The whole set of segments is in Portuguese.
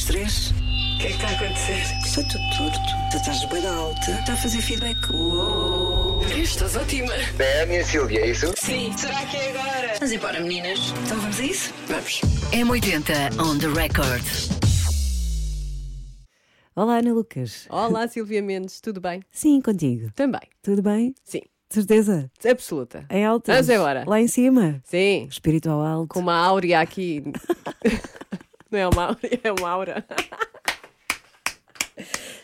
das três. O que é que está a acontecer? Está tudo torto. Tu estás bem alta. Está a fazer feedback. Uou. Estás ótima. É a minha Silvia, é isso? Sim. Será que é agora? Vamos embora, meninas. Então vamos a isso? Vamos. M80 on the record. Olá, Ana Lucas. Olá, Silvia Mendes, tudo bem? Sim, contigo. Também. Tudo bem? Sim, Certeza? absoluta. Em alta? Vamos embora. Lá em cima? Sim, Espiritual alto. com uma áurea aqui. Não é uma áurea, é uma aura.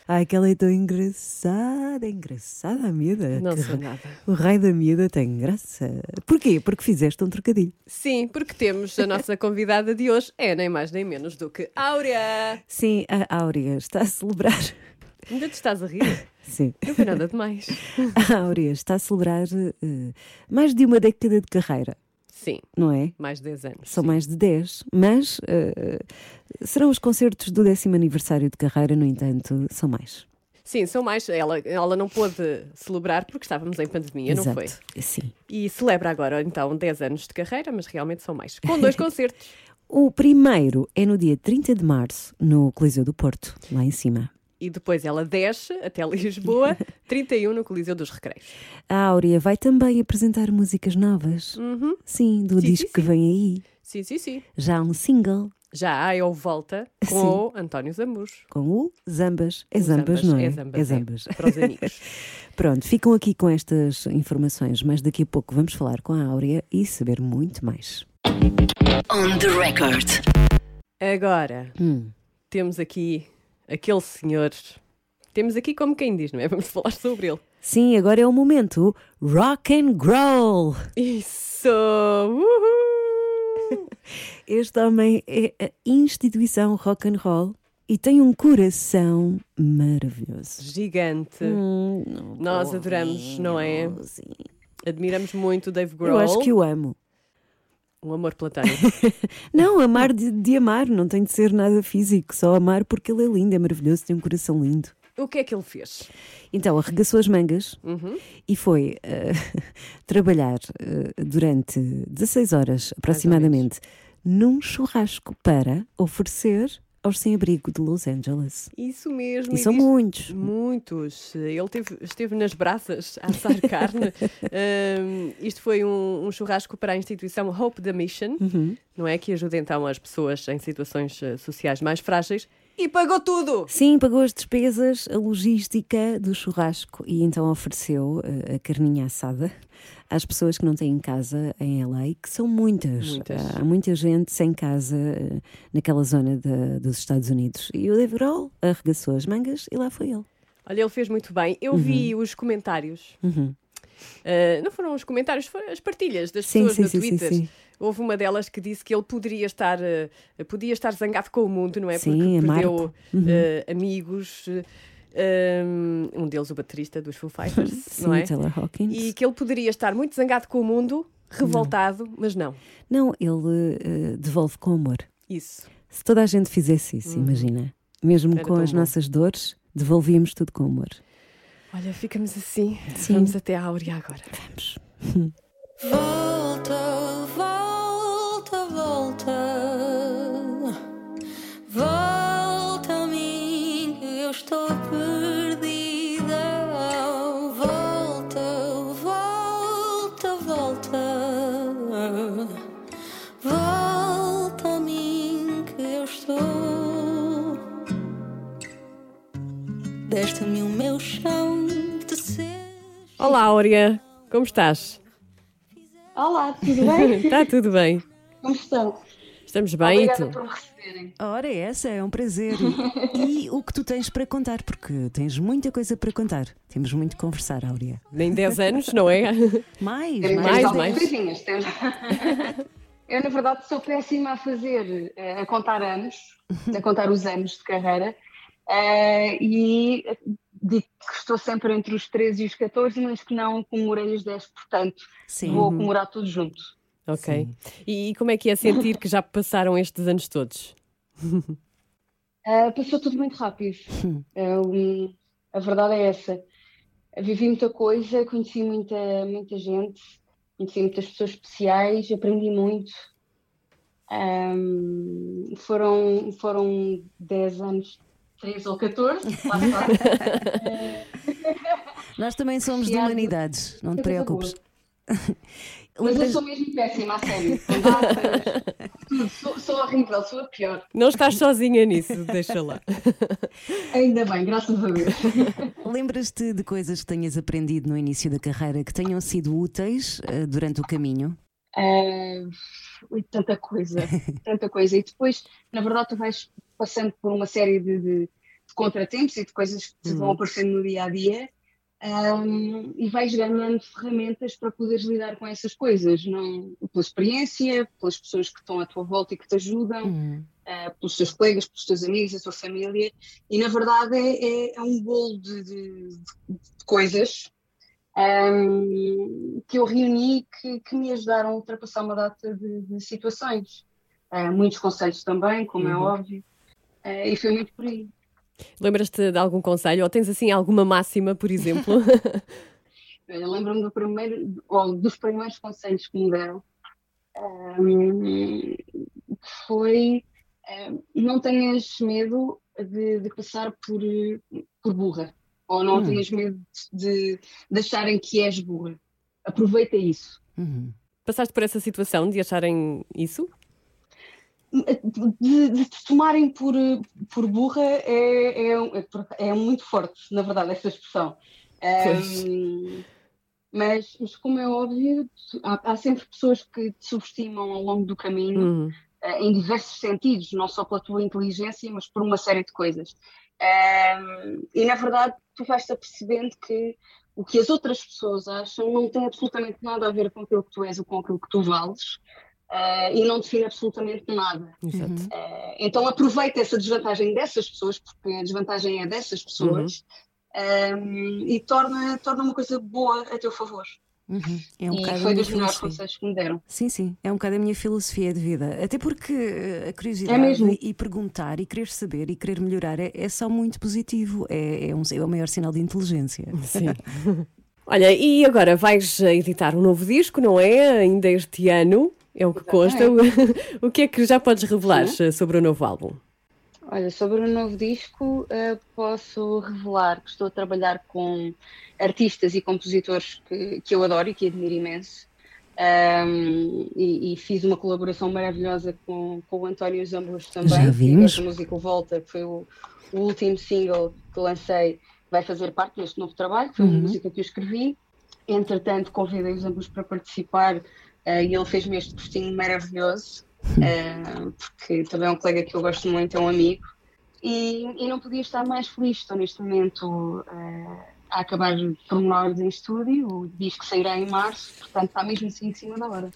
Ai, que ela é tão engraçada. Engraçada a miúda. Não sou nada. O raio da miúda tem graça. Porquê? Porque fizeste um trocadilho. Sim, porque temos a nossa convidada de hoje, é nem mais nem menos do que Áurea. Sim, a Áurea está a celebrar. Ainda te estás a rir? Sim. Não foi nada demais. A Áurea está a celebrar eh, mais de uma década de carreira, Sim, não é? mais de 10 anos. São mais de 10, mas eh, serão os concertos do décimo aniversário de carreira, no entanto, são mais. Sim, são mais. Ela, ela não pôde celebrar porque estávamos em pandemia, não Exato. foi? Sim. E celebra agora, então, 10 anos de carreira, mas realmente são mais. Com dois concertos. O primeiro é no dia 30 de março, no Coliseu do Porto, lá em cima. E depois ela desce até Lisboa, 31 no Coliseu dos Recreios. A Áurea vai também apresentar músicas novas. Sim, do Uhum. Sim, disco sim, que sim. vem aí. Sim, sim, sim. Já há um single Já há eu volta com o António Zamuros. com o Zambas. É Zambas, não é? É Zambas. É Zambas. Para os amigos. Pronto, ficam aqui com estas informações, mas daqui a pouco vamos falar com a Áurea e saber muito mais. On the record. Agora, Hum. temos aqui aquele senhor. Temos aqui como quem diz, não é? Vamos falar sobre ele. Sim, agora é o momento rock and roll. Isso! Uhul! Este homem é a instituição rock and roll e tem um coração maravilhoso. Gigante. Hum, Nós adoramos, não é? Sim. Admiramos muito o Dave Grohl. Eu acho que o amo. Um amor platônico. Não, amar de, de amar, não tem de ser nada físico, só amar porque ele é lindo, é maravilhoso, tem um coração lindo. o que é que ele fez? Então, arregaçou as mangas Uhum. e foi eh, trabalhar eh, durante 16 horas aproximadamente num churrasco para oferecer aos sem-abrigo de Los Angeles. Isso mesmo. E são diz- muitos. Muitos. Ele teve- esteve nas braças a assar carne. Ahm, isto foi um, um churrasco para a instituição Hope the Mission, Uhum. não é? Que ajuda então as pessoas em situações eh, sociais mais frágeis e pagou tudo! Sim, pagou as despesas, a logística do churrasco e então ofereceu eh, a carninha assada às pessoas que não têm casa em LA, que são muitas. Muitas. Há muita gente sem casa eh, naquela zona da- dos Estados Unidos. E o Dave Grohl arregaçou as mangas e lá foi ele. Olha, ele fez muito bem. Eu vi os comentários. Ah, não foram os comentários, foram as partilhas das Sim, pessoas sim, no sim, sim, Twitter. Houve uma delas que disse que ele poderia estar, ah, podia estar zangado com o mundo, não é? Sim, Porque perdeu Marco. Uhum. ah, amigos, um deles o baterista dos Foo Fighters, Sim, não é? Taylor Hawkins. E que ele poderia estar muito zangado com o mundo, revoltado, mas não. Não, ele eh, devolve com amor. Isso. Se toda a gente fizesse isso, imagina. Mesmo Era com as bom. nossas dores, devolvíamos tudo com amor. Olha, ficamos assim. Sim. Vamos até a Áurea agora. Vamos. Volta, volta, Olá, Áurea. Como estás? Olá, tudo bem? Está tudo bem. Como estão? Estamos bem e Obrigada tu? por me receberem. Ora, essa é um prazer. e o que tu tens para contar? Porque tens muita coisa para contar. Temos muito que conversar, Áurea. Nem 10 anos, não é? Mais, Temos mais, estas mais. coisinhas, temos- Eu, na verdade, sou péssima a fazer, eh, a contar anos, a contar os anos de carreira, eh, e digo que estou sempre entre os 13 e os 14, mas que não comemorei os 10, portanto, Sim. vou comemorar tudo junto. Ok. E, e como é que é sentir que já passaram estes anos todos? Ah, passou tudo muito rápido. Ah, um, a verdade é essa. Vivi muita coisa, conheci muita, muita gente, conheci muitas pessoas especiais, aprendi muito. Ahm, foram, foram 10 anos, 13 ou 14, lá está. Nós também somos de humanidades, não te preocupes. Mas eu sou mesmo péssima, a sério. Tudo. Sou, sou horrível, sou a pior. Não estás sozinha nisso, deixa lá. Ainda bem, graças a Deus. Lembras-te de coisas que tenhas aprendido no início da carreira que tenham sido úteis eh, durante o caminho? Ui, tanta coisa, tanta coisa. E depois, na verdade, tu vais passando por uma série de, de- de contratempos e de coisas que te vão aparecendo no dia a dia ahm, e vais ganhando ferramentas para poderes lidar com essas coisas, não pela experiência, pelas pessoas que estão à tua volta e que te ajudam, Hum. ah, pelos teus colegas, pelos teus amigos, a tua família. E na verdade é, é- é um bolo de, de- de coisas ahm, que eu reuni que, que me ajudaram a ultrapassar uma data de, de situações. Ah, muitos conselhos também, como é Uhum. óbvio, Ah, e foi muito por aí. Lembras-te de algum conselho? Ou tens assim alguma máxima, por exemplo? Lembro-me do primeiro, ou dos primeiros conselhos que me deram, que foi ahm, não tenhas medo de, de passar por, por burra, ou não Hum. tenhas medo de, de acharem que és burra. Aproveita isso. Uhum. Passaste por essa situação de acharem isso? De, de te tomarem por, por burra é, é, é, é muito forte, na verdade, essa expressão. Ahm, mas, mas, como é óbvio, há, há sempre pessoas que te subestimam ao longo do caminho, Uhum. eh, em diversos sentidos, não só pela tua inteligência, mas por uma série de coisas. Ahm, e, na verdade, tu vais-te apercebendo que o que as outras pessoas acham não tem absolutamente nada a ver com aquilo que tu és ou com aquilo que tu vales. Eh, e não define absolutamente nada. Exato. Eh, então aproveita essa desvantagem dessas pessoas, porque a desvantagem é dessas pessoas, ehm, e torna, torna uma coisa boa a teu favor. Uhum. É um e bocado foi dos melhores conselhos que me deram. Sim, sim, é um bocado a minha filosofia de vida. Até porque eh, a curiosidade É mesmo. e perguntar e querer saber e querer melhorar é, é só muito positivo. É, é, um, é o maior sinal de inteligência. Sim. Olha, e agora vais editar um novo disco, não é? Ainda este ano, é o que consta. O que é que já podes revelar eh, sobre o novo álbum? Olha, sobre o novo disco, eh, posso revelar que estou a trabalhar com artistas e compositores que, que eu adoro e que admiro imenso. Ahm, e, e fiz uma colaboração maravilhosa com, com o António Zambos também. Já vimos. Essa música o Volta, que foi o, o último single que lancei, vai fazer parte deste novo trabalho. Foi Uhum. uma música que eu escrevi. Entretanto, convidei os ambos para participar e ele fez-me este postinho maravilhoso, eh, porque também é um colega que eu gosto muito, é um amigo. E, e não podia estar mais feliz. Estou neste momento eh, a acabar pormenores em estúdio. O disco sairá em março, portanto está mesmo assim em cima da hora.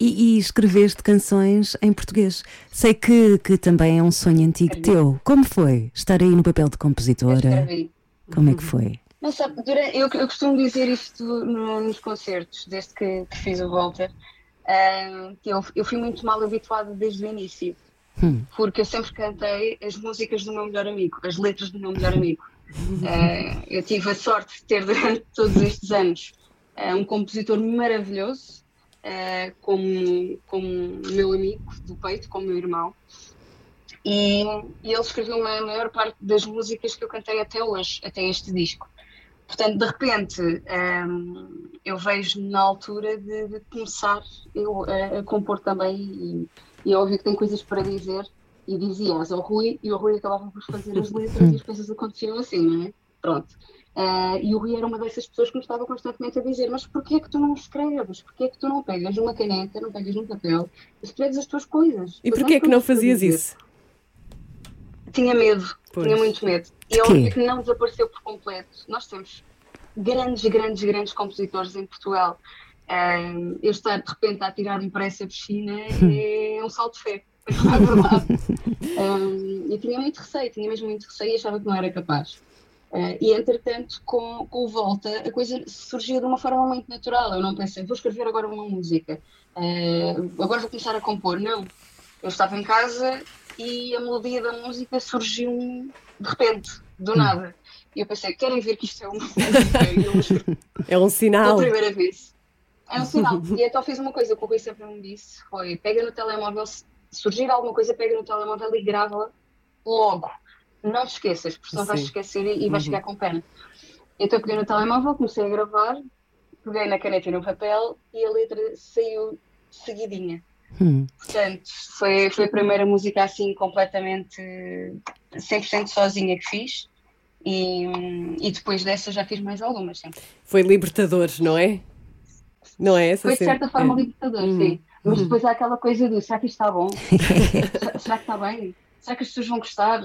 E, e escreveste canções em português. Sei que, que também é um sonho antigo Escrevi. teu. Como foi estar aí no papel de compositora? Escrevi. Como é que foi? Não sabe, durante- eu, eu costumo dizer isto no- nos concertos, desde que, que fiz o Walter, ah, que eu, eu fui muito mal habituada desde o início, Hum. porque eu sempre cantei as músicas do meu melhor amigo, as letras do meu melhor amigo. Ah, eu tive a sorte de ter durante todos estes anos ah, um compositor maravilhoso, ah, como, como meu amigo do peito, como meu irmão. E, e ele escreveu a maior parte das músicas que eu cantei até hoje, até este disco. Portanto, de repente, hum, eu vejo na altura de, de começar eu a, a compor também e, e é óbvio que tem coisas para dizer e dizias ao Rui e o Rui acabava por fazer as letras e as coisas aconteciam assim, não é? Pronto. Ah, e o Rui era uma dessas pessoas que me estava constantemente a dizer mas porquê é que tu não escreves? Porquê é que tu não pegas numa caneta, não pegas num papel, escreves as tuas coisas? E porquê é que não fazias isso? Tinha medo, Pois. tinha muito medo. E é óbvio que não desapareceu por completo. Nós temos grandes, grandes, grandes compositores em Portugal. Eu estar de repente a tirar-me para essa piscina é um salto de fé, é. Ahm, eu tinha muito receio, tinha mesmo muito receio e achava que não era capaz. Ah, e entretanto, com, com o Volta, a coisa surgiu de uma forma muito natural. Eu não pensei, vou escrever agora uma música, ah, agora vou começar a compor. Não. Eu estava em casa e a melodia da música surgiu de repente, do nada. E eu pensei, querem ver que isto é uma música? É um pela sinal. primeira vez. É um sinal. e então fiz uma coisa que o Rui sempre me disse: foi pega no telemóvel surgir alguma coisa, pega no telemóvel e grava logo. Não te esqueças, porque senão vais esquecer e, e vais chegar com pena. Então peguei no telemóvel, comecei a gravar, peguei na caneta e no papel e a letra saiu seguidinha. Hum. Portanto, foi, foi a primeira música assim completamente 100% sozinha que fiz. E, e depois dessa já fiz mais algumas sempre. Foi libertador, não é? Não é essa Foi de certa forma É. libertador, Uhum. sim. Mas depois há aquela coisa do será que isto está bom? será, que está bem? Será que as pessoas vão gostar?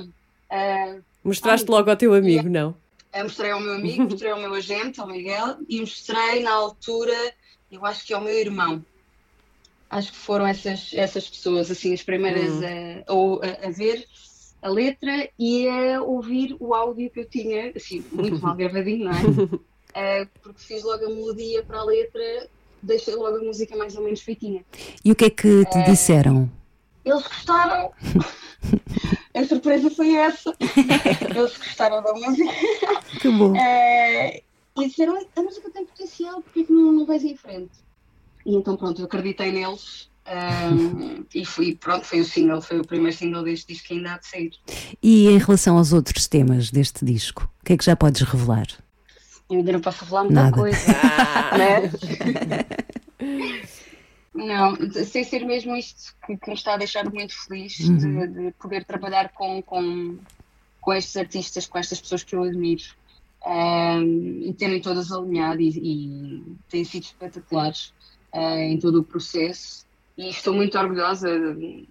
Ah, Mostraste logo ao teu amigo, não? eu mostrei ao meu amigo, mostrei ao meu agente, ao Miguel, e mostrei na altura, eu acho que ao meu irmão. Acho que foram essas, essas pessoas, assim, as primeiras a, ou a, a ver a letra e a ouvir o áudio que eu tinha, assim, muito mal gravadinho, não é? Ah, porque fiz logo a melodia para a letra, deixei logo a música mais ou menos feitinha. E o que é que te disseram? Eles gostaram! a surpresa foi essa! Eles gostaram da música. Que bom. Eh, e disseram, a música tem potencial, porque é que não, não vais em frente? E então pronto, eu acreditei neles ahm, e fui, pronto, foi o single, foi o primeiro single deste disco que ainda há de sair. E em relação aos outros temas deste disco, o que é que já podes revelar? Eu ainda não posso revelar muita Nada. coisa, né? Não, sem ser mesmo isto que, que me está a deixar muito feliz de, de poder trabalhar com, com, com estes artistas, com estas pessoas que eu admiro ahm, e terem todas alinhado e, e têm sido espetaculares ah, em todo o processo e estou muito orgulhosa de-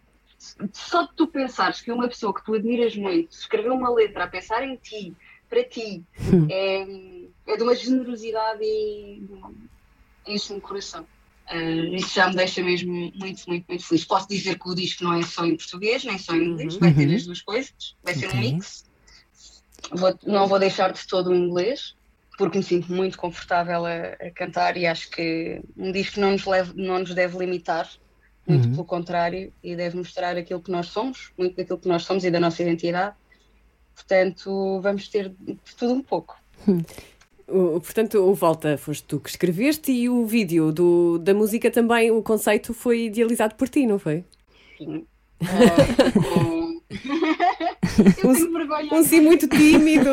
só de tu pensares que uma pessoa que tu admiras muito escreveu uma letra a pensar em ti, para ti, é, é de uma generosidade e enche-me o coração. Ah, isso já me deixa mesmo muito, muito, muito feliz. Posso dizer que o disco não é só em português, nem só em inglês, vai ter as duas coisas, vai ser um Ok. mix. Vou- não vou deixar de todo o inglês, porque me sinto muito confortável a, a cantar e acho que um disco não nos, leve, não nos deve limitar, muito pelo contrário, e deve mostrar aquilo que nós somos, muito daquilo que nós somos e da nossa identidade. Portanto, vamos ter de tudo um pouco. O- portanto, o Volta foste tu que escreveste e o vídeo do, da música também, o conceito foi idealizado por ti, não foi? Sim. Tenho vergonha. Um sim muito tímido.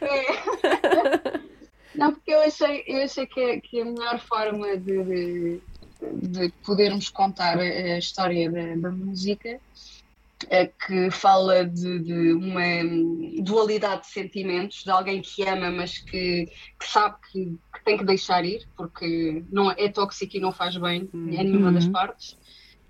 É. Não, porque eu achei, eu achei que, a- que a melhor forma de, de, de podermos contar a, a história da, da música é que fala de, de uma dualidade de sentimentos, de alguém que ama, mas que, que sabe que, que tem que deixar ir, porque não é tóxico e não faz bem a nenhuma das partes.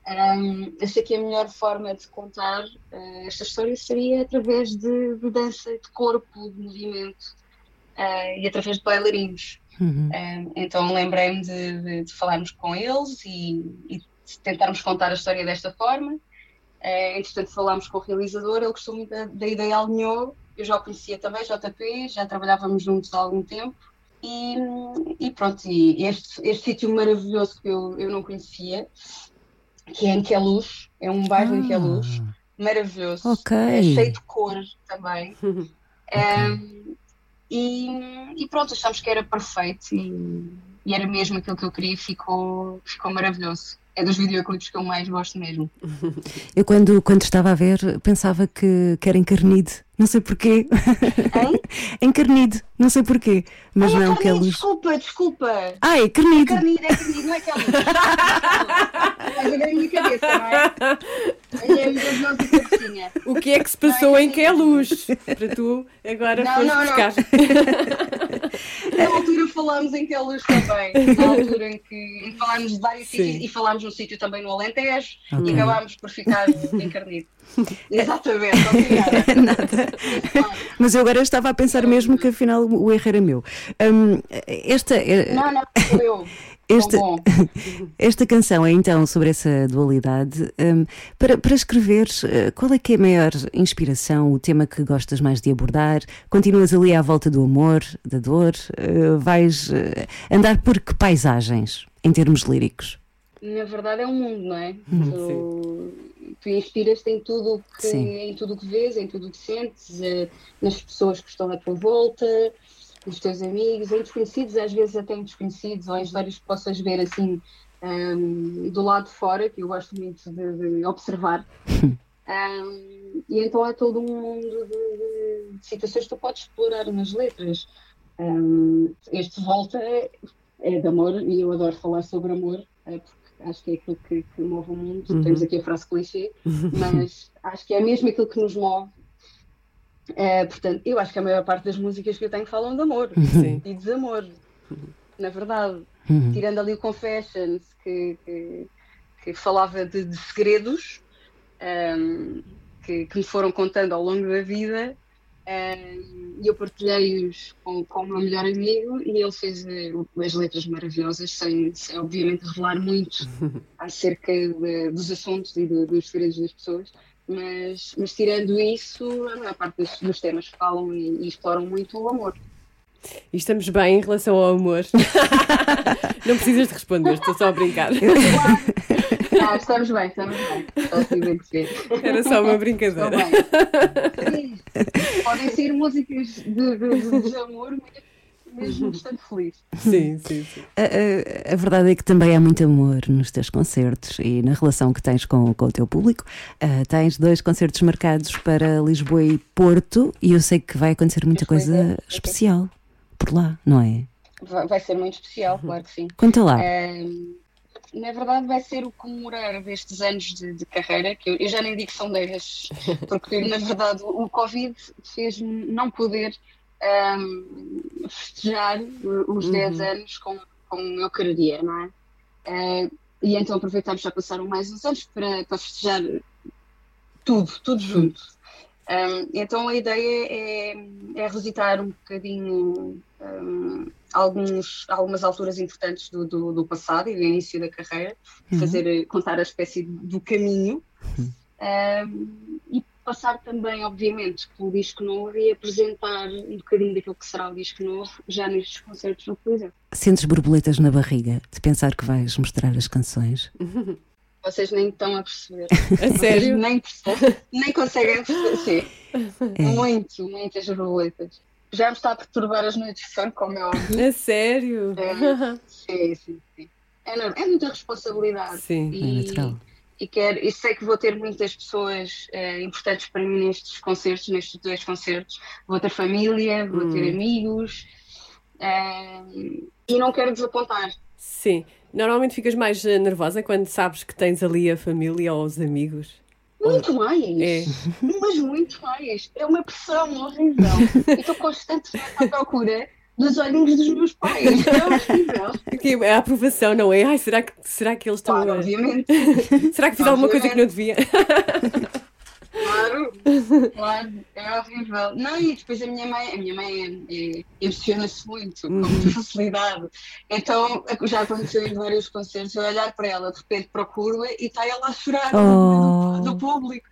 Um, achei que a melhor forma de contar eh, esta história seria através de, de dança, de corpo, de movimento eh, e através de bailarinos. Uhum. Um, então lembrei-me de, de- de falarmos com eles e, e tentarmos contar a história desta forma. Uh, entretanto, falámos com o realizador, ele gostou muito da, da ideia, alinhou. Eu já o conhecia também, JP, já trabalhávamos juntos há algum tempo. E, e pronto, e este, este sítio maravilhoso que eu, eu não conhecia, que é em Queluz, é um bairro em Queluz, maravilhoso, Ok. é cheio de cor também. Um, e, e pronto, achámos que era perfeito e, e era mesmo aquilo que eu queria e ficou, ficou maravilhoso. É dos videoclipes que eu mais gosto mesmo. Eu, quando, quando estava a ver, pensava que, que era encarnido. Não sei porquê. Hein? encarnido. Não sei porquê. Mas Ai, não, é que é carnido, luz. desculpa, desculpa. Ai, carnido. Carnido, é carnido, não é carnido. Mas eu minha cabeça, não é? É. O que é que se passou em que é luz? Para tu agora Não, não, não. buscar. Na altura falámos em Queluz também. Na altura em que, que falámos de vários Sim. sítios e falámos num sítio também no Alentejo e acabámos por ficar encarnido. Exatamente, obrigada. Mas eu agora estava a pensar mesmo que afinal o erro era meu. Hum, esta, eh, Não, não, sou eu. Esta, esta canção é então sobre essa dualidade. Hum, para, para escreveres, eh, qual é que é a maior inspiração, o tema que gostas mais de abordar? Continuas ali à volta do amor, da dor? Eh, vais eh, andar por que paisagens, em termos líricos? Na verdade é um mundo, não é? Tu, tu inspiras-te em tudo o que Sim. em tudo o que vês, em tudo o que sentes, nas pessoas que estão à tua volta, nos teus amigos, em desconhecidos, às vezes até em desconhecidos, ou em histórias que possas ver assim um, do lado de fora, que eu gosto muito de, de observar. Um, e então há todo um mundo de, de, de, situações que tu podes explorar nas letras. Um, este Volta é, é de amor e eu adoro falar sobre amor, é, porque acho que é aquilo que, que move o mundo. Uhum. Temos aqui a frase clichê, mas acho que é mesmo aquilo que nos move. É, portanto, eu acho que a maior parte das músicas que eu tenho falam de amor Sim. e desamor, na verdade. Uhum. Tirando ali o Confessions, que, que, que falava de, de segredos um, que, que, me foram contando ao longo da vida, e eu partilhei-os com, com o meu melhor amigo e ele fez uh, as letras maravilhosas, sem, sem, obviamente revelar muito acerca de, dos assuntos e de, dos segredos das pessoas. Mas, mas tirando isso, a maior parte dos, dos temas falam e, e exploram muito o amor. E estamos bem em relação ao amor. Não precisas de responder, estou só a brincar. Ah, estamos bem, estamos bem. Era só uma brincadeira. Podem ser músicas de, de, de amor, mesmo bastante feliz. Sim, sim, sim. A, a, a, verdade é que também há muito amor nos teus concertos e na relação que tens com, com o teu público. Uh, tens dois concertos marcados para Lisboa e Porto e eu sei que vai acontecer muita coisa é, especial por lá, não é? Vai, vai ser muito especial, claro que sim. Conta lá. Uh, na verdade vai ser o comemorar destes anos de, de carreira, que eu, eu, já nem digo que são 10, porque na verdade o, Covid fez-me não poder um, festejar os uhum. 10 anos como, como eu queria, não é? Uh, e então aproveitamos já passaram mais uns anos para, para festejar tudo, tudo junto. Um, então a ideia é, é revisitar um bocadinho um, alguns, algumas alturas importantes do, do, do, passado e do início da carreira, uhum. fazer, contar a espécie do caminho uhum. um, e passar também, obviamente, pelo disco novo e apresentar um bocadinho daquilo que será o disco novo já nestes concertos no Coliseu. Sentes borboletas na barriga de pensar que vais mostrar as canções? Vocês nem estão a perceber. A sério? nem, nem conseguem perceber. Sim. É. Muito, muitas borboletas já me está a perturbar as noites de sono, como é óbvio. É sério? É, sim, sim, sim. É, é muita responsabilidade. Sim, e, é natural. E, quero, e sei que vou ter muitas pessoas é, importantes para mim nestes concertos, nestes dois concertos. Vou ter família, vou hum. ter amigos é, e não quero desapontar. Sim. Normalmente ficas mais eh, nervosa quando sabes que tens ali a família ou os amigos? Muito mais. É. Mas muito mais. É uma pressão horrível. Estou constantemente à procura dos olhinhos dos meus pais. É horrível. É a aprovação, não é? Ai, será que, será que eles estão. Claro, obviamente. será que fiz obviamente. alguma coisa que não devia? Claro, claro, é horrível. Não, e depois a minha mãe, a minha mãe é, é, emociona-se muito, com muita uhum. facilidade. Então já aconteceu em vários concertos, eu olhar para ela, de repente procuro-a e está ela a chorar oh. do, do, público.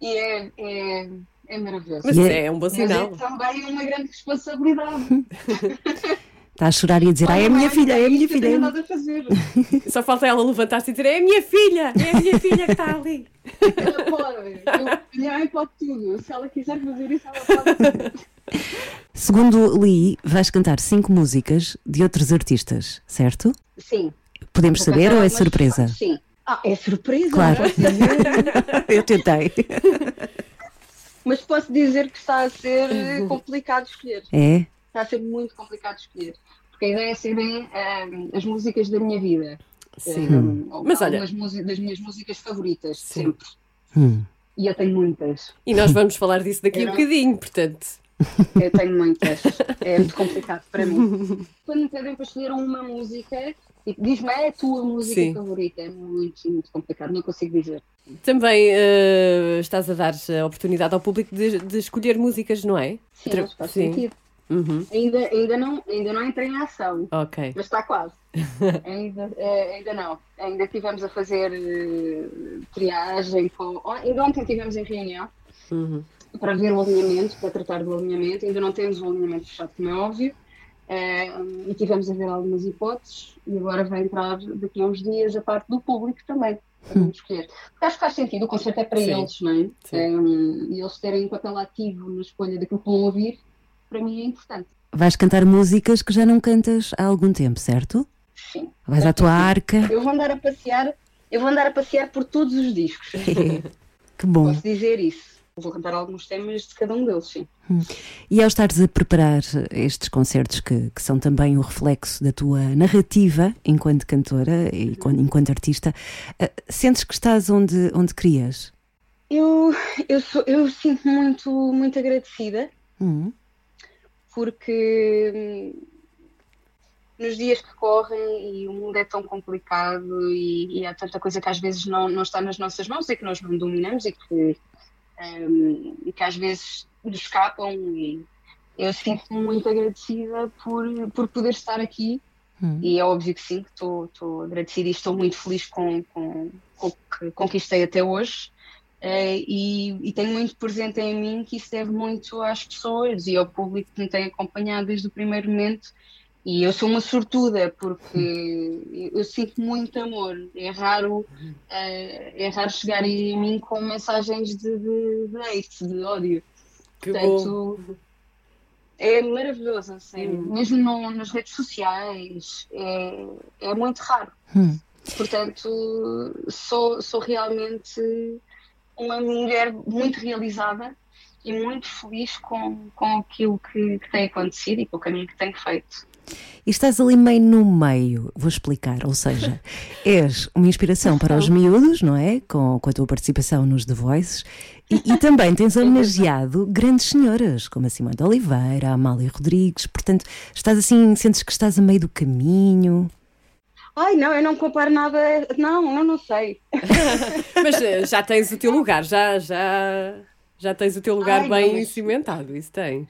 E é, é, é maravilhoso. Mas é, é um bom sinal. Mas é também uma grande responsabilidade. Está a chorar e a dizer, ah, é a minha filha, é a minha filha. Não nada a fazer. Só falta ela levantar-se e dizer, é a minha filha, é a minha filha que está ali. Ela pode, minha mãe pode tudo. Se ela quiser fazer isso, ela pode Segundo Lee, vais cantar cinco músicas de outros artistas, certo? Sim. Podemos Vou saber ou é surpresa? Sim. Ah, é surpresa? Claro. Eu tentei. Mas posso dizer que está a ser complicado escolher. É? está a ser muito complicado escolher. Porque a ideia é serem um, as músicas da minha vida. Sim. Um, Mas olha. das minhas músicas favoritas, Sim. sempre. Hum. E eu tenho muitas. E nós vamos falar disso daqui a um bocadinho, portanto. Eu tenho muitas. É muito complicado para mim. Quando me pedem para escolher uma música, diz-me é a tua música Sim. favorita. É muito, muito complicado, não consigo dizer. Também uh, estás a dar a oportunidade ao público de, de escolher músicas, não é? Sim, Tra faz Sim. sentido. Uhum. Ainda, ainda, não, ainda não entrei em ação. Ok. Mas está quase. ainda, é, ainda não. Ainda estivemos a fazer uh, triagem. Com... Ainda ontem estivemos em reunião uhum. para ver o alinhamento, para tratar do alinhamento. Ainda não temos o alinhamento fechado, como é óbvio. E tivemos a ver algumas hipóteses. E agora vai entrar daqui a uns dias a parte do público também. Para hum. escolher. Porque acho que faz sentido, o concerto é para Sim. eles, não é? Um, e eles terem um papel ativo na escolha daquilo que vão ouvir para mim é importante. Vais cantar músicas que já não cantas há algum tempo, certo? sim. Vais à tua arca. Eu vou andar a passear, eu vou andar a passear por todos os discos. Que bom. Posso dizer isso. Vou cantar alguns temas de cada um deles, sim. E ao estares a preparar estes concertos que, que são também o reflexo da tua narrativa enquanto cantora e quan- enquanto artista, eh, sentes que estás onde, onde querias? Eu, eu, sou, eu sinto muito, muito agradecida Hum, porque hum, nos dias que correm e o mundo é tão complicado e, e há tanta coisa que às vezes não, não está nas nossas mãos e que nós não dominamos e que, e que às vezes nos escapam e eu sinto-me muito agradecida por, por poder estar aqui hum. e é óbvio que sim, que estou, estou agradecida e estou muito feliz com, com, com o que conquistei até hoje. Eh, e, e tenho muito presente em mim que isso deve muito às pessoas e ao público que me tem acompanhado desde o primeiro momento. E eu sou uma sortuda porque eu, sinto muito amor. É raro, eh, é raro chegar em mim com mensagens de, de, de hate, de ódio. Que bom. Portanto, é maravilhoso, a sério. Mesmo no- nas redes sociais, é, é muito raro. Hum. Portanto, sou, sou realmente uma mulher muito realizada e muito feliz com, com aquilo que, que tem acontecido e com o caminho que tenho feito. E estás ali meio no meio, vou explicar, ou seja, és uma inspiração para os miúdos, não é? Com, com a tua participação nos The Voices, e, e também tens homenageado grandes senhoras, como a Simone de Oliveira, a Amália Rodrigues, portanto, estás assim, sentes que estás a meio do caminho. Ai, não, eu não comparo nada. Não, eu não sei. Mas eh, já tens o teu lugar, já, já, já tens o teu lugar Ai, bem não, mas- cimentado, isso tens.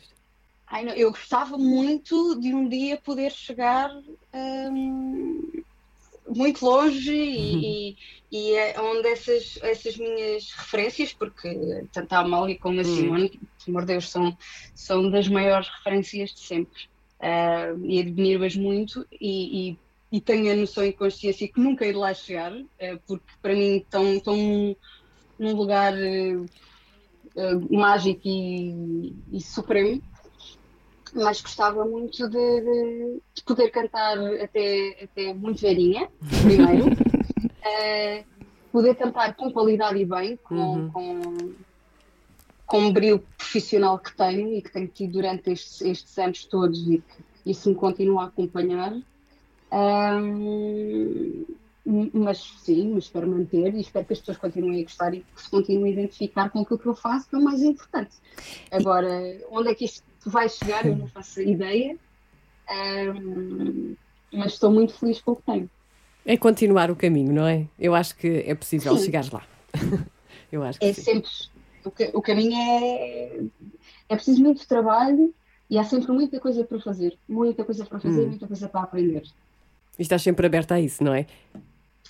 Ai, não, eu gostava muito de um dia poder chegar hum, muito longe e, e- e é onde essas, essas minhas referências, porque tanto a Amália como a Simone, pelo amor de Deus, são, são das maiores referências de sempre. Ah, e admiro-as muito e, e- e tenho a noção e consciência que nunca de lá chegar, ah, porque para mim estão, estão num lugar ah, mágico e, e supremo mas gostava muito de, de- de poder cantar até, até muito velhinha, primeiro. Eh, poder cantar com qualidade e bem, com, Uhum. com, com o brilho profissional que tenho e que tenho tido durante estes, estes anos todos e que isso me continua a acompanhar. Ahm, mas sim, mas espero manter e espero que as pessoas continuem a gostar e que se continuem a identificar com aquilo que eu faço, que é o mais importante. Agora, onde é que isto vai chegar, eu não faço ideia, Ahm, mas estou muito feliz com o que tenho. É continuar o caminho, não é? Eu acho que é possível Sim. chegar lá. Eu acho que É sim. sempre. O, ca- o caminho é. É preciso muito trabalho e há sempre muita coisa para fazer. Muita coisa para fazer, muita coisa para aprender. E estás sempre aberta a isso, não é?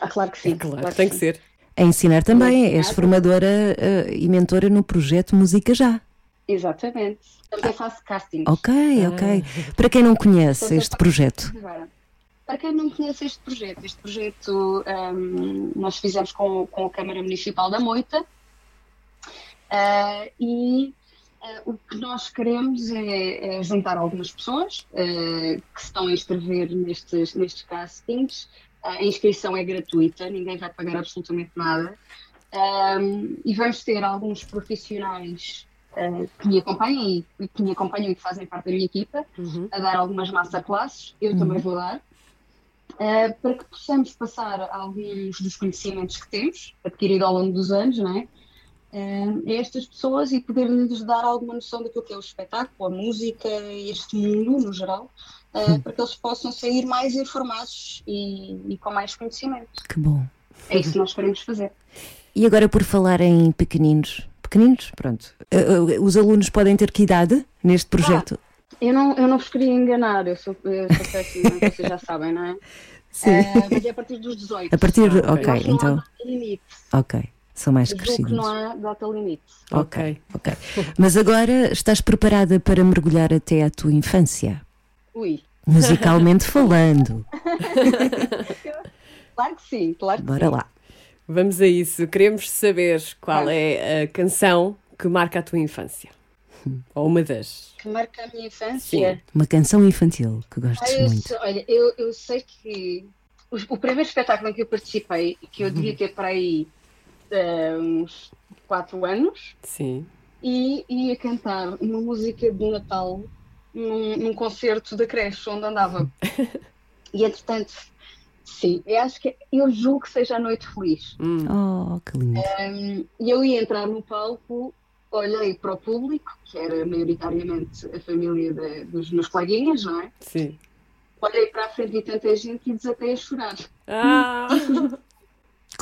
Ah, claro que sim. Claro, tem que ser. A ensinar também, Obrigada. és formadora eh, e mentora no projeto Música Já. Exatamente. Também faço castings. Ok, ok. Para quem não conhece este projeto, Agora, para quem não conhece este projeto, este projeto ahm, nós fizemos com, com a Câmara Municipal da Moita ah, e ah, o que nós queremos é, é juntar algumas pessoas ah, que se estão a inscrever nestes, nestes castings. A inscrição é gratuita, ninguém vai pagar absolutamente nada. Ahm, e vamos ter alguns profissionais ah, que me acompanham e, e que me acompanham e que fazem parte da minha equipa Uhum. a dar algumas masterclasses, eu também vou dar, eh, para que possamos passar alguns dos conhecimentos que temos, adquirido ao longo dos anos, não é? Eh, a estas pessoas e poder-lhes dar alguma noção daquilo que é o espetáculo, a música, este mundo no geral, eh, para que eles possam sair mais informados e, e com mais conhecimento. que bom. É isso que nós queremos fazer. E agora por falar em pequeninos, pequeninos, pronto. Eh, eh, os alunos podem ter que idade neste projeto? Eu não, eu não vos queria enganar, eu sou, eu sou péssima, vocês já sabem, não é? Sim. Eh, mas é a partir dos 18. A partir, Ah, ok. Nós não há então, data limite. ok, são mais Julgo que crescidos. não há data limite. Ok. Ok. Mas agora estás preparada para mergulhar até à tua infância, Ui, musicalmente falando. claro que sim, claro que Bora sim. lá. Vamos a isso. Queremos saber qual Vamos. é a canção que marca a tua infância. Ou uma das. Que marca a minha infância. Uma canção infantil que gostes Ah, eu muito. sei- olha, eu, eu sei que o, o primeiro espetáculo em que eu participei, que eu devia ter para aí eh, uns 4 anos, Sim. e ia cantar uma música de Natal num, num concerto da creche onde andava. E entretanto, sim, eu acho que eu julgo que seja a Noite Feliz. Hum. Oh, que lindo. Um, E eu ia entrar no palco, olhei para o público, que era maioritariamente a família de- dos meus coleguinhas, não é? Sim. Olhei para a frente de tanta gente e desatei a chorar. Ah!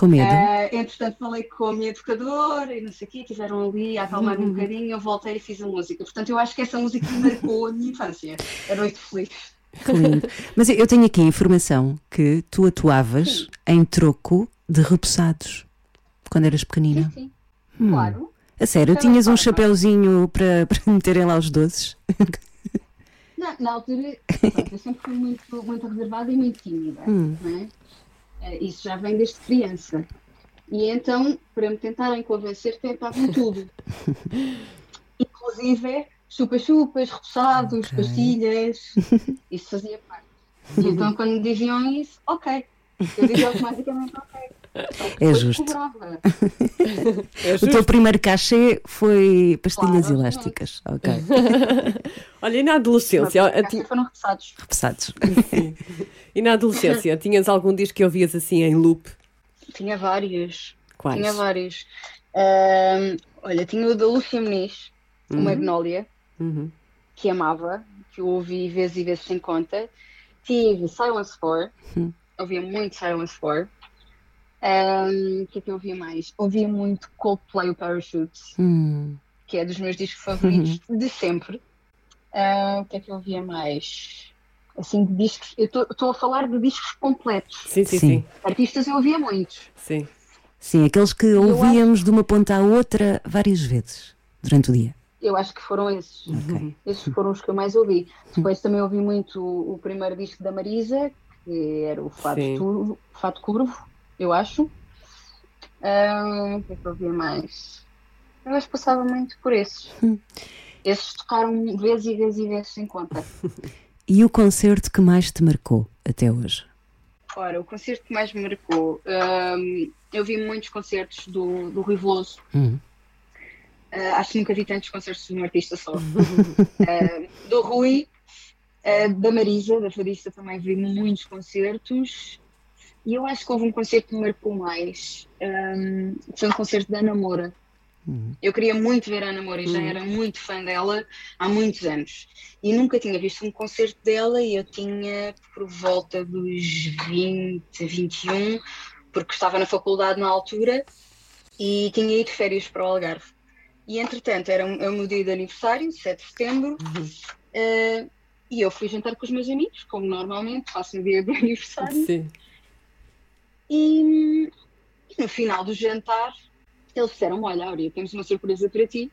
Com medo. Ah, entretanto, falei com a minha educadora e não sei o quê, tiveram ali a acalmar um bocadinho, eu voltei e fiz a música. Portanto, eu acho que essa música marcou a minha infância. A Noite Feliz. Que lindo. Mas eu tenho aqui a informação que tu atuavas em troco de repousados quando eras pequenina. Sim, sim. Hum. Claro. A sério, Também tinhas um chapeuzinho para, para meterem lá os doces? Na, na altura, eu sempre fui muito, muito reservada e muito tímida. Hum. não é? Isso já vem desde criança. E então, para me tentarem convencer, tentavam tudo. Inclusive chupa-chupas, repousados, Ok. pastilhas. Isso fazia parte. E então, quando me diziam isso, ok. Eu dizia automaticamente ok. É justo. cobrava. É O teu justo. primeiro cachê foi pastilhas Claro, elásticas. Ok. Olha, e na adolescência? a ti- foram repousados. Repousados. E na adolescência, tinhas algum disco que ouvias assim em loop? Tinha vários. Quais? Tinha vários. Ahm, olha, tinha o da Lúcia Muniz, o Magnolia, Uhum. que amava, que eu ouvi vezes e vezes sem conta. Tive Silence 4, ouvia muito Silence 4. O que é que eu ouvia mais? Ouvia muito Coldplay o Parachutes, Hum. que é dos meus discos favoritos de sempre. Ah, o que é que eu ouvia mais? Assim, de discos. Eu estou a falar de discos completos. Sim, sim, Sim. sim. Artistas eu ouvia muitos. Sim. Sim, aqueles que ouvíamos de uma ponta à outra várias vezes durante o dia. Eu acho que foram esses. Ok. Esses foram os que eu mais ouvi. Depois também ouvi muito o, o primeiro disco da Marisa, que era o Fato. Turvo, Fato Curvo, eu acho. Ah, O que é que eu ouvia mais? Eu acho que passava muito por esses. Esses tocaram vezes e vezes e vezes sem conta. E o concerto que mais te marcou até hoje? Ora, o concerto que mais me marcou, hum, eu vi muitos concertos do, do Rui Veloso. Hum. Uh, acho que nunca vi tantos concertos de um artista só. Uh, do Rui, uh, da Marisa, da Fadista, também vi muitos concertos. E eu acho que houve um concerto que me marcou mais. Um, foi um concerto da Ana Moura. Eu queria muito ver a Ana Moura e já era muito fã dela há muitos anos. E nunca tinha visto um concerto dela e eu tinha por volta dos 20, 21, porque estava na faculdade na altura e tinha ido de férias para o Algarve. E entretanto, era, o meu dia de aniversário, 7 de setembro, eh, e eu fui jantar com os meus amigos, como normalmente faço no dia do aniversário. Sim. E, e no final do jantar, eles disseram: Olha, Áurea, temos uma surpresa para ti.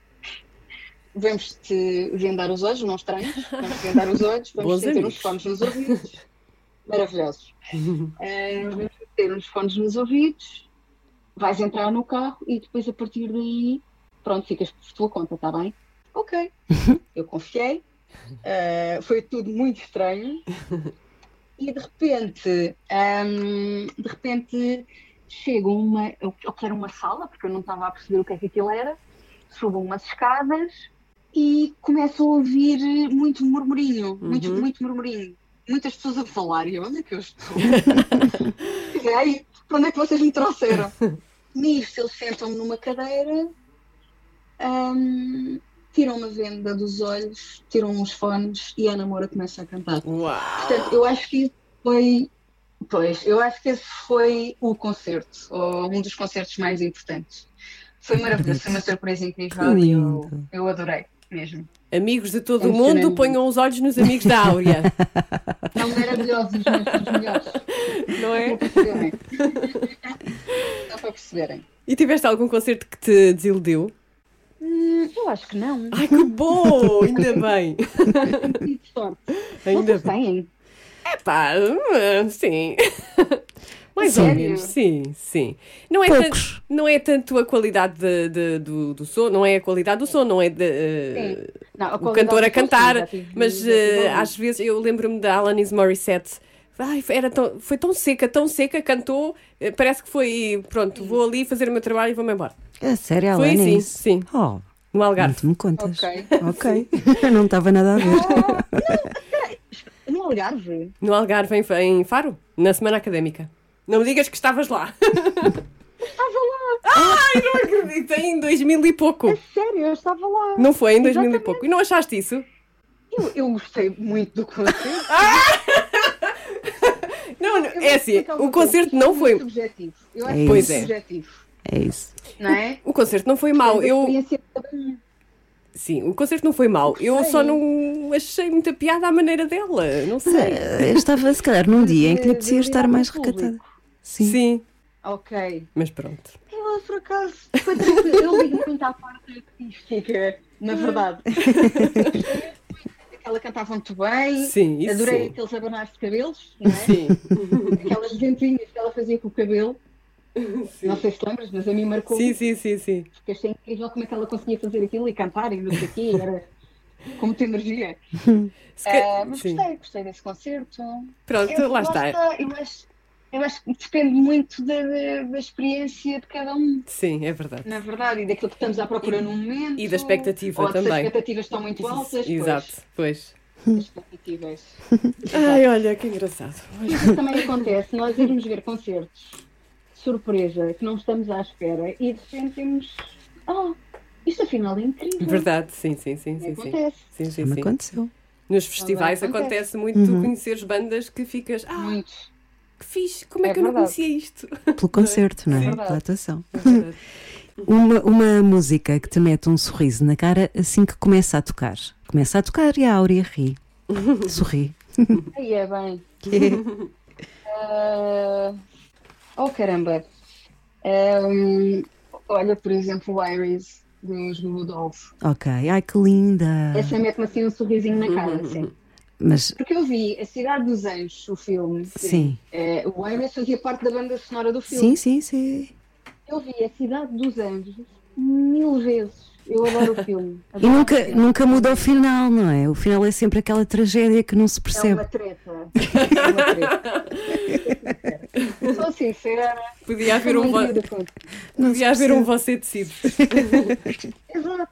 Vamos-te vendar os olhos, não estranhos, vamos vendar os olhos, vamos ter uns fones nos ouvidos. Maravilhosos. Eh, vamos ter uns fones nos ouvidos, vais entrar no carro e depois a partir daí, pronto, ficas por tua conta, está bem? Ok. Eu confiei. Eh, foi tudo muito estranho. E de repente, ahm, de repente chego uma, eu eu quero uma sala, porque eu não estava a perceber o que é que aquilo era, subo umas escadas e começo a ouvir muito murmurinho, muito, muito murmurinho. Muitas pessoas a falar, e onde é que eu estou? e aí, para onde é que vocês me trouxeram? Nisto, eles sentam-me numa cadeira, ahm, tiram uma venda dos olhos, tiram uns fones e a namora começa a cantar. Uau! Portanto, eu acho que isso foi. Pois, eu acho que esse foi o concerto, ou um dos concertos mais importantes. Foi maravilhoso, foi uma surpresa incrível e eu, eu adorei mesmo. Amigos de todo o mundo, ponham os olhos nos amigos da Áurea. Não maravilhosos, mas os melhores. não é? Só para perceberem. E tiveste algum concerto que te desiludiu? Hum, eu acho que não. Ai, que bom! Ainda bem! Sorte. Ainda Vocês bem. têm? Epá, hum, sim. Mais Sério? ou menos, sim, sim. Não é, Poucos. tanto, não é tanto a qualidade de- de- do, do som, não é a qualidade do som, não é de, Sim. Não, o cantor a cantar, mas alguns. às vezes eu lembro-me da Alanis Morissette. Ai, foi- era tão, foi tão seca, tão seca, cantou, eh, parece que foi, pronto, vou ali fazer o meu trabalho e vou-me embora. A sério, Foi assim, Alanis? sim. Oh, No Algarve. muito me contas. Ok. Ok. não estava nada a ver. No Algarve? No Algarve, em, em Faro, na semana académica. Não me digas que estavas lá. Estava lá! Ai, não acredito, em 2000 e pouco. Sério, eu estava lá. Não foi em 2000 e Exatamente. pouco. E não achaste isso? Eu, eu gostei muito do concerto. Não, não, é assim, o concerto não foi. Subjetivo. Eu É acho que Pois é. é. subjetivo. É isso. Não é? O concerto não foi mau. Eu, sim, o concerto não foi mau. Eu só não achei muita piada à maneira dela. Não sei. eh, eu estava, se calhar, num dia em que lhe apetecia estar mais recatada. Sim. Sim, Ok. mas pronto. Eu, por acaso. Eu ligo muito à parte artística, na verdade. Ela cantava muito bem. Sim, Adorei sim. aqueles abanar de cabelos, não é? Sim, Aquelas ventinhas que ela fazia com o cabelo. Não sei se lembras, mas a mim marcou. sim, sim, sim, sim. Porque achei incrível como é que ela conseguia fazer aquilo e cantar e não sei o quê. Era com muita energia. Ca- Ah, mas sim. gostei, gostei desse concerto. Pronto, Eu- lá está. Eu acho, eu acho que depende muito da, da, da experiência de cada um, Sim, é verdade. na verdade, e daquilo que estamos à procura no momento. E da expectativa ou também. as expectativas estão muito altas. Exato, pois. Pois, as expectativas. Ai, olha, que engraçado. Isso também acontece, nós irmos ver concertos de surpresa, que não estamos à espera, e de repente temos. Oh, isto afinal é incrível. Verdade, sim, sim, sim, sim. sim. Acontece. Sim, sim, sim. aconteceu. Nos festivais acontece. acontece muito tu conheceres bandas que ficas, ah, Muito. Que fixe, como é, É que eu não verdade. conhecia isto? Pelo concerto, não é? verdade. Pela atuação. É verdade. Uma, uma música que te mete um sorriso na cara assim que começa a tocar. Começa a tocar e a Áurea ri. Sorri. Aí é bem. Ah, oh caramba. Ahm, olha, por exemplo, o Iris dos Dolls. Ok. Ai, que linda. Essa mete-me assim um sorrisinho na cara, assim. Mas, Porque eu vi A Cidade dos Anjos, o filme. sim. Eh, o Iris fazia parte da banda sonora do filme. Sim, sim, sim. Eu vi A Cidade dos Anjos mil vezes. Eu adoro o filme. E Adoro o nunca, filme. nunca muda o final, não é? O final é sempre aquela tragédia que não se É percebe. uma treta. É uma treta. Sou sincera. Podia haver um, não vo... Podia haver um você decide. Exato.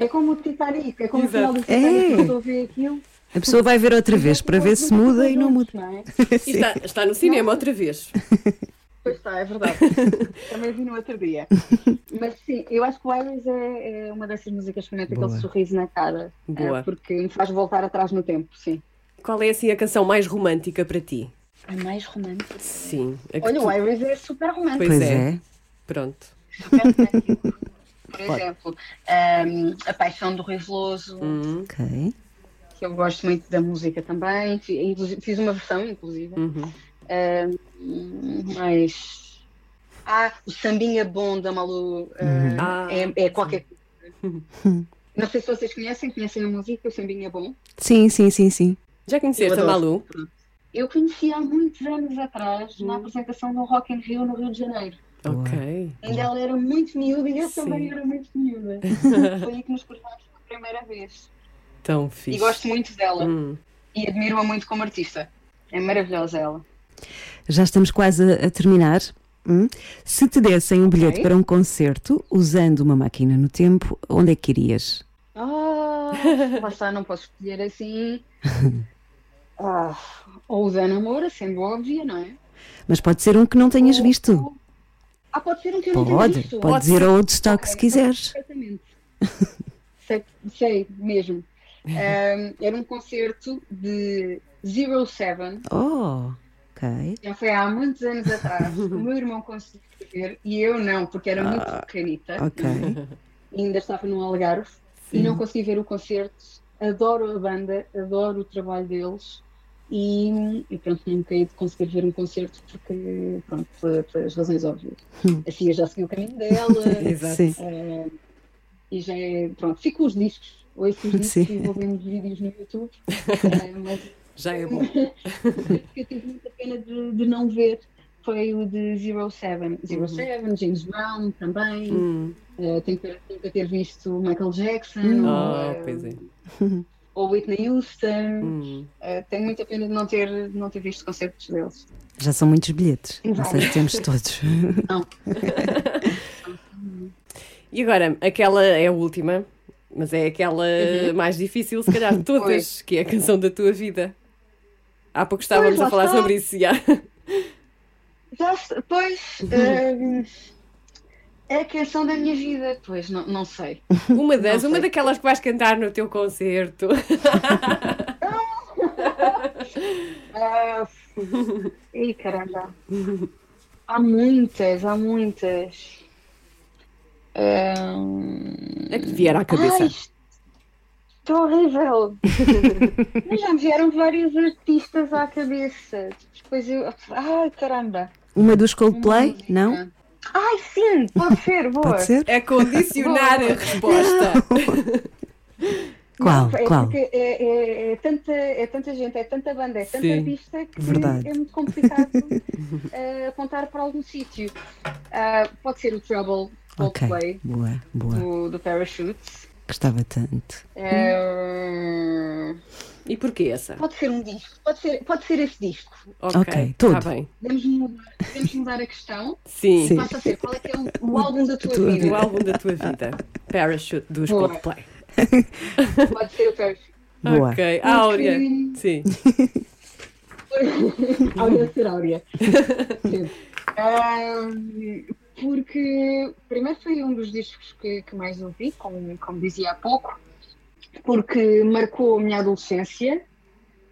É como o Titanic. É como Exato. o final do Titanic. É. É. Quando eu ver aquilo. A pessoa vai ver outra vez para ver se muda e não muda. Não é? E está, está no cinema outra vez. Pois está, é verdade. Também vi no outro dia. Mas sim, eu acho que o Iris é, é uma dessas músicas que me mete Boa. aquele sorriso na cara. Boa. É, porque me faz voltar atrás no tempo, sim. Qual é assim a canção mais romântica para ti? É mais romântico. Sim. a Olha, tu- o Iris é super romântico. Pois Pois é. é. Pronto. Super romântico. Por exemplo, ahm, A Paixão do Rui Veloso, Hum, Ok. Que eu gosto muito da música também. Fiz uma versão, inclusive. uhum. Ahm, mas. Ah, o Sambinha Bom da Malu Ah, é, é qualquer coisa. Não sei se vocês conhecem, conhecem a música, o Sambinha Bom. Sim, sim, sim, sim. Já conheceste a. Malu? Eu conheci há muitos anos atrás, na apresentação do Rock in Rio, no Rio de Janeiro. Ok. Ainda ela era muito miúda e eu Sim. também era muito miúda. Foi aí que nos cruzámos pela primeira vez. Tão E fixe. gosto muito dela. Hum. E admiro-a muito como artista. É maravilhosa ela. Já estamos quase a, a terminar. Hum? Se te dessem um bilhete Ok. para um concerto usando uma máquina no tempo, onde é que irias? Ah, lá está, não posso escolher assim. Ah, ou o da Namora, sendo óbvia, não é? Mas pode ser um que não tenhas Ou- visto. Ah, pode ser um que eu não tenha Pode, visto. podes ir ao Woodstock se quiseres. Perfeitamente. sei, sei mesmo. Ahm, era um concerto de Zero Seven. Oh, ok. Já foi há muitos anos atrás. o meu irmão conseguiu ver e eu não, porque era muito Ah, pequenita. Ok. E ainda estava no Algarve e não consegui ver o concerto. Adoro a banda, adoro o trabalho deles. E, e pronto, não caí de conseguir ver um concerto porque, pronto, pelas razões óbvias. Hum. A Cia já seguiu o caminho dela, Exato. Sim. eh, e já é, pronto, fico os discos, ouço os discos e vou vendo os vídeos no YouTube, eh, mas Já é bom. eu tive muita pena de, de não ver foi o de Zero Seven. Zero Seven, James Brown também. Hum. Uh, tenho que nunca ter visto Michael Jackson. Oh, ou, pois é. ou Whitney Houston. Hum. Uh, tenho muita pena de não ter, de não ter visto concertos deles. Já são muitos bilhetes. Não sei se temos todos. Não. E agora, aquela é a última, mas é aquela mais difícil, se calhar, de todas, Pois. que é a canção da tua vida. Há pouco estávamos Pois, a falar está. sobre isso já. Já, pois, uh, é a canção da minha vida. Pois, não, não sei. Uma das, Não uma sei. daquelas que vais cantar no teu concerto. Ah, Ih, caramba. Há muitas, há muitas. Ah, É que vier à cabeça. Ai, estou horrível. Mas já me vieram vários artistas à cabeça. Depois eu. Ai, caramba. Uma dos Uma Coldplay? música. Não? Ai, sim, pode ser, boa. Pode ser? É condicionar a resposta. Qual? Não, é Qual? é, é- é tanta, é tanta gente, é tanta banda, é tanta Sim. artista que Verdade. é muito complicado eh, apontar para algum sítio. Ah, pode ser o Trouble, Ok. Coldplay, Boa, boa. do, do Parachutes. Gostava tanto. Eh, E porquê essa? pode ser um disco, pode ser, pode ser esse disco. Ok, Ok, tudo. Está bem. Podemos mudar, podemos mudar a questão. Sim. Sim. Passa a ser qual é que é o, o álbum da tua tua vida. O álbum da tua vida. Parachute dos Boa. Coldplay. Pode ser o Parachute. Boa. Ok. Áurea. Porque- Sim. Áurea ser Áurea. Sim. Porque, primeiro, foi um dos discos que, que mais ouvi, como, como dizia há pouco, porque marcou a minha adolescência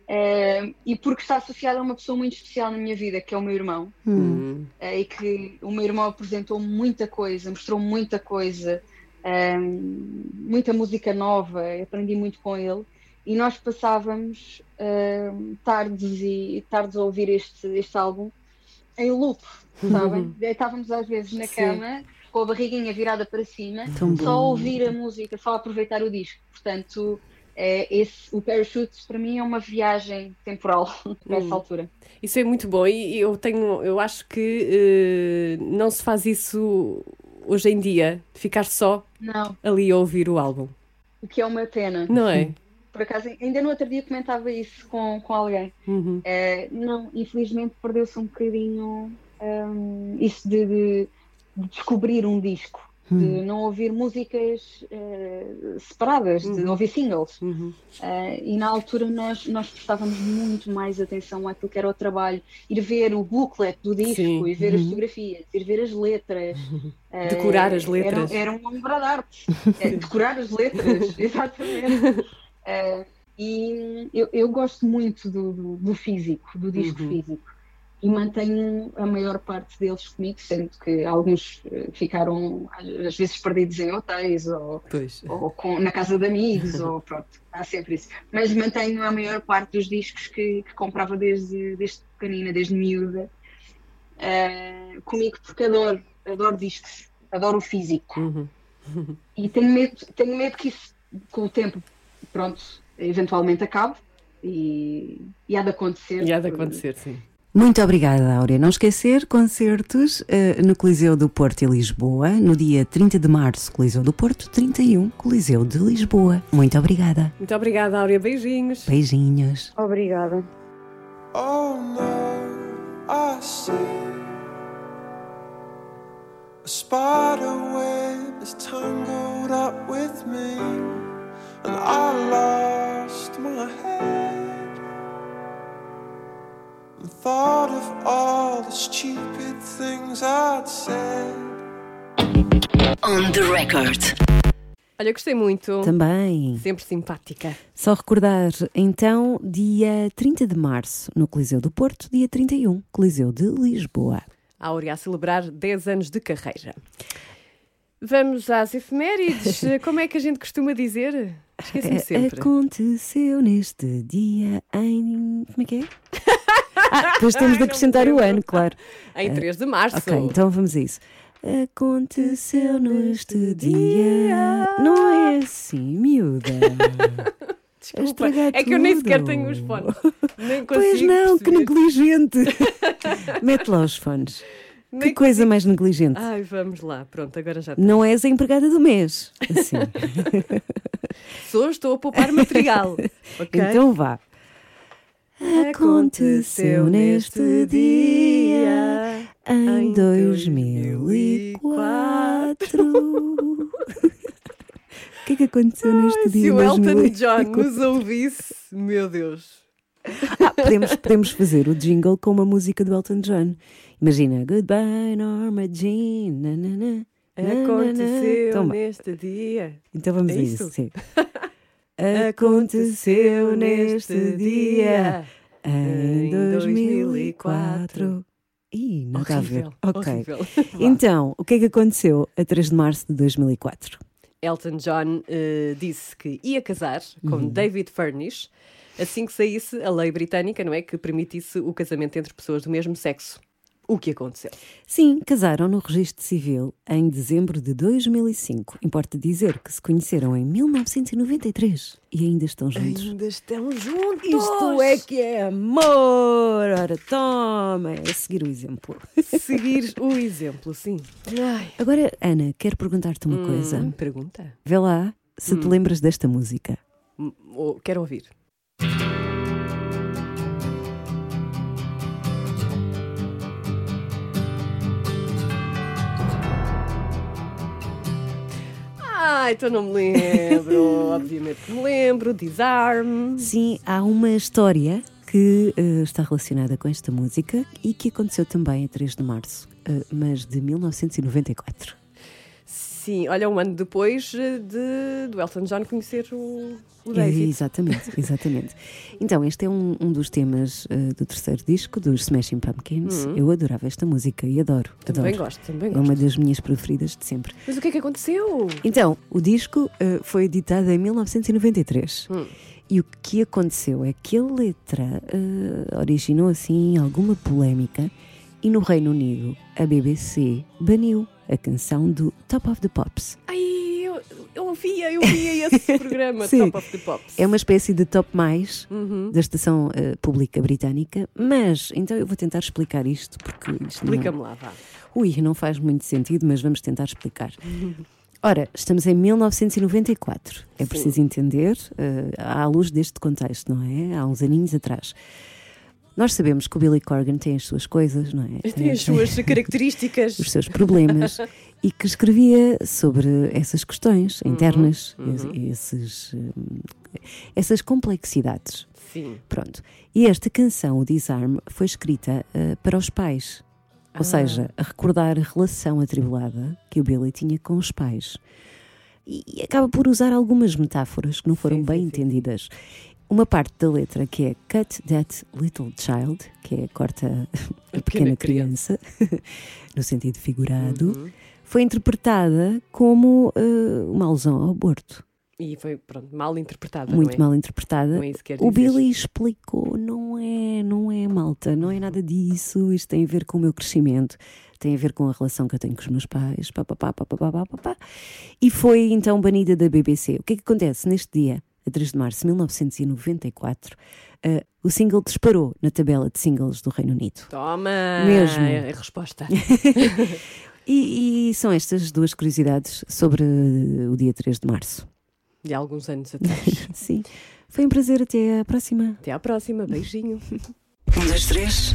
ahm, e porque está associado a uma pessoa muito especial na minha vida, que é o meu irmão. Hum. Eh, e que o meu irmão apresentou muita coisa, mostrou muita coisa, ahm, muita música nova, aprendi muito com ele. E nós passávamos tardes e tardes a ouvir este, este álbum em loop, sabem? Estávamos às vezes na Sim. cama, com a barriguinha virada para cima, Tão só bom. ouvir a música, só aproveitar o disco. Portanto, é, esse, o Parachutes para mim é uma viagem temporal nessa Hum. altura. Isso é muito bom e eu tenho, eu acho que eh, não se faz isso hoje em dia, ficar só Não, ali a ouvir o álbum, o que é uma pena. não é? Por acaso, ainda no outro dia comentava isso com, com alguém. Uhum. Eh, não, infelizmente perdeu-se um bocadinho hum, isso de, de- de descobrir um disco, de não ouvir músicas eh, separadas, de ouvir singles. Uhum. Eh, e na altura nós, nós prestávamos muito mais atenção àquilo que era o trabalho, ir ver o booklet do disco, Sim. ir ver as fotografias, ir ver as letras. Decorar as letras. Era, era uma obra de arte. Decorar as letras, exatamente. Eh, e eu, eu gosto muito do, do, do físico, do disco Uhum. físico. E mantenho a maior parte deles comigo, sendo que alguns eh, ficaram às vezes perdidos em hotéis ou ou com- na casa de amigos, ou pronto, há sempre isso. Mas mantenho a maior parte dos discos que, que comprava desde, desde pequenina, desde miúda, eh, comigo porque adoro, adoro discos, adoro o físico. Uhum. E tenho medo, tenho medo que isso, com o tempo, pronto, eventualmente acabe e, e há de acontecer. E há de acontecer, sim. Muito obrigada, Áurea. Não esquecer, concertos eh, no Coliseu do Porto e Lisboa, no dia 30 de março, Coliseu do Porto, 31, Coliseu de Lisboa. Muito obrigada. Muito obrigada, Áurea. Beijinhos. Beijinhos. Obrigada. Oh no, I see a spider web is tangled up with me, and I lost my head and thought of all the stupid things I'd said. On the record. Olha, gostei muito. Também. Sempre simpática. Só recordar, então, dia 30 de março, no Coliseu do Porto, dia 31, Coliseu de Lisboa. A Áurea a celebrar 10 anos de carreira. Vamos às efemérides. Como é que a gente costuma dizer? Esqueço-me É, sempre. Aconteceu neste dia em. Como é que é? Ah, depois temos de Ai, acrescentar o ano, claro. Em 3 de março. Ok, então vamos a isso. Aconteceu neste dia. Não é assim, miúda. Desculpa, é que eu nem sequer tenho os fones. Nem consigo Pois não, que perceber. negligente. Mete lá os fones. Que coisa mais negligente. Ai, vamos lá. Pronto, agora já Não és a empregada do mês. Assim. sou, estou a poupar material. ok? Então vá. Aconteceu neste dia em 2004. O que é que aconteceu neste Ai, dia? se o Elton 2004? John nos ouvisse, meu Deus. Ah, podemos, podemos fazer o jingle com uma música do Elton John. Imagina, Goodbye Norma Jean. na, na, na. Aconteceu Toma. neste dia. Então vamos É a isso? Aconteceu neste dia em em 2004. Ih, não está a ver. Ok. horrível. Então, o que é que aconteceu a 3 de março de 2004? Elton John eh, disse que ia casar com Uhum. David Furnish assim que saísse a lei britânica, não é? Que permitisse o casamento entre pessoas do mesmo sexo. O que aconteceu? Sim, casaram no registro civil em dezembro de 2005. Importa dizer que se conheceram em 1993 e ainda estão juntos. Ainda estão juntos! Isto é que é amor! Ora, toma! É seguir o exemplo. Seguir o exemplo, sim. Ai. Agora, Ana, quero perguntar-te uma coisa. Hum, pergunta. Vê lá se te lembras desta música. Hum, oh, quero ouvir. Ai, então não me lembro. Obviamente que me lembro. Disarm. Sim, há uma história que eh, está relacionada com esta música e que aconteceu também a 3 de março, eh, mas de 1994. Sim, olha, um ano depois eh, de, do Elton John conhecer o, o É, David. exatamente, exatamente. Então, este é um, um dos temas eh, do terceiro disco dos Smashing Pumpkins. Eu adorava esta música e adoro. Uhum. Também adoro. gosto, também É gosto. uma das minhas preferidas de sempre. Mas o que é que aconteceu? Então, o disco eh, foi editado em 1993. Hum. E o que aconteceu é que a letra eh, originou assim alguma polémica e no Reino Unido a BBC baniu a canção do Top of the Pops. Ai, eu, eu ouvia, eu ouvia esse programa, Sim. Top of the Pops. É uma espécie de top mais Uhum. da estação eh, pública britânica, mas então eu vou tentar explicar isto porque não- Explica-me lá, vá. Ui, não faz muito sentido, mas vamos tentar explicar. Ora, estamos em 1994. É preciso entender, eh, à luz deste contexto, não é? Há uns aninhos atrás. Nós sabemos que o Billy Corgan tem as suas coisas, não é? Tem as suas características. os seus problemas e que escrevia sobre essas questões internas, e- esses, hum, essas complexidades. Sim. Pronto. E esta canção, o Disarm, foi escrita eh, para os pais. Ou seja, a recordar a relação atribulada que o Billy tinha com os pais. E, acaba por usar algumas metáforas que não foram Sim, bem sim, sim. Uma parte da letra que é Cut That Little Child, que é corta a pequena, pequena criança, no sentido figurado, foi interpretada como eh, uma alusão ao aborto. E foi, pronto, mal interpretada, Muito é? mal interpretada. É O. Billy explicou, não é, não é malta, não é nada disso, isto tem a ver com o meu crescimento, tem a ver com a relação que eu tenho com os meus pais, papapá, papapá, papapá. E foi então banida da BBC. O que é que acontece neste dia, a 3 de março de 1994? eh, o single disparou na tabela de singles do Reino Unido. Toma! Mesmo. É a resposta. E, e são estas duas curiosidades sobre o dia 3 de março. De alguns anos atrás. Sim, foi um prazer, até à próxima. Até à próxima. Beijinho. Um, dois, três.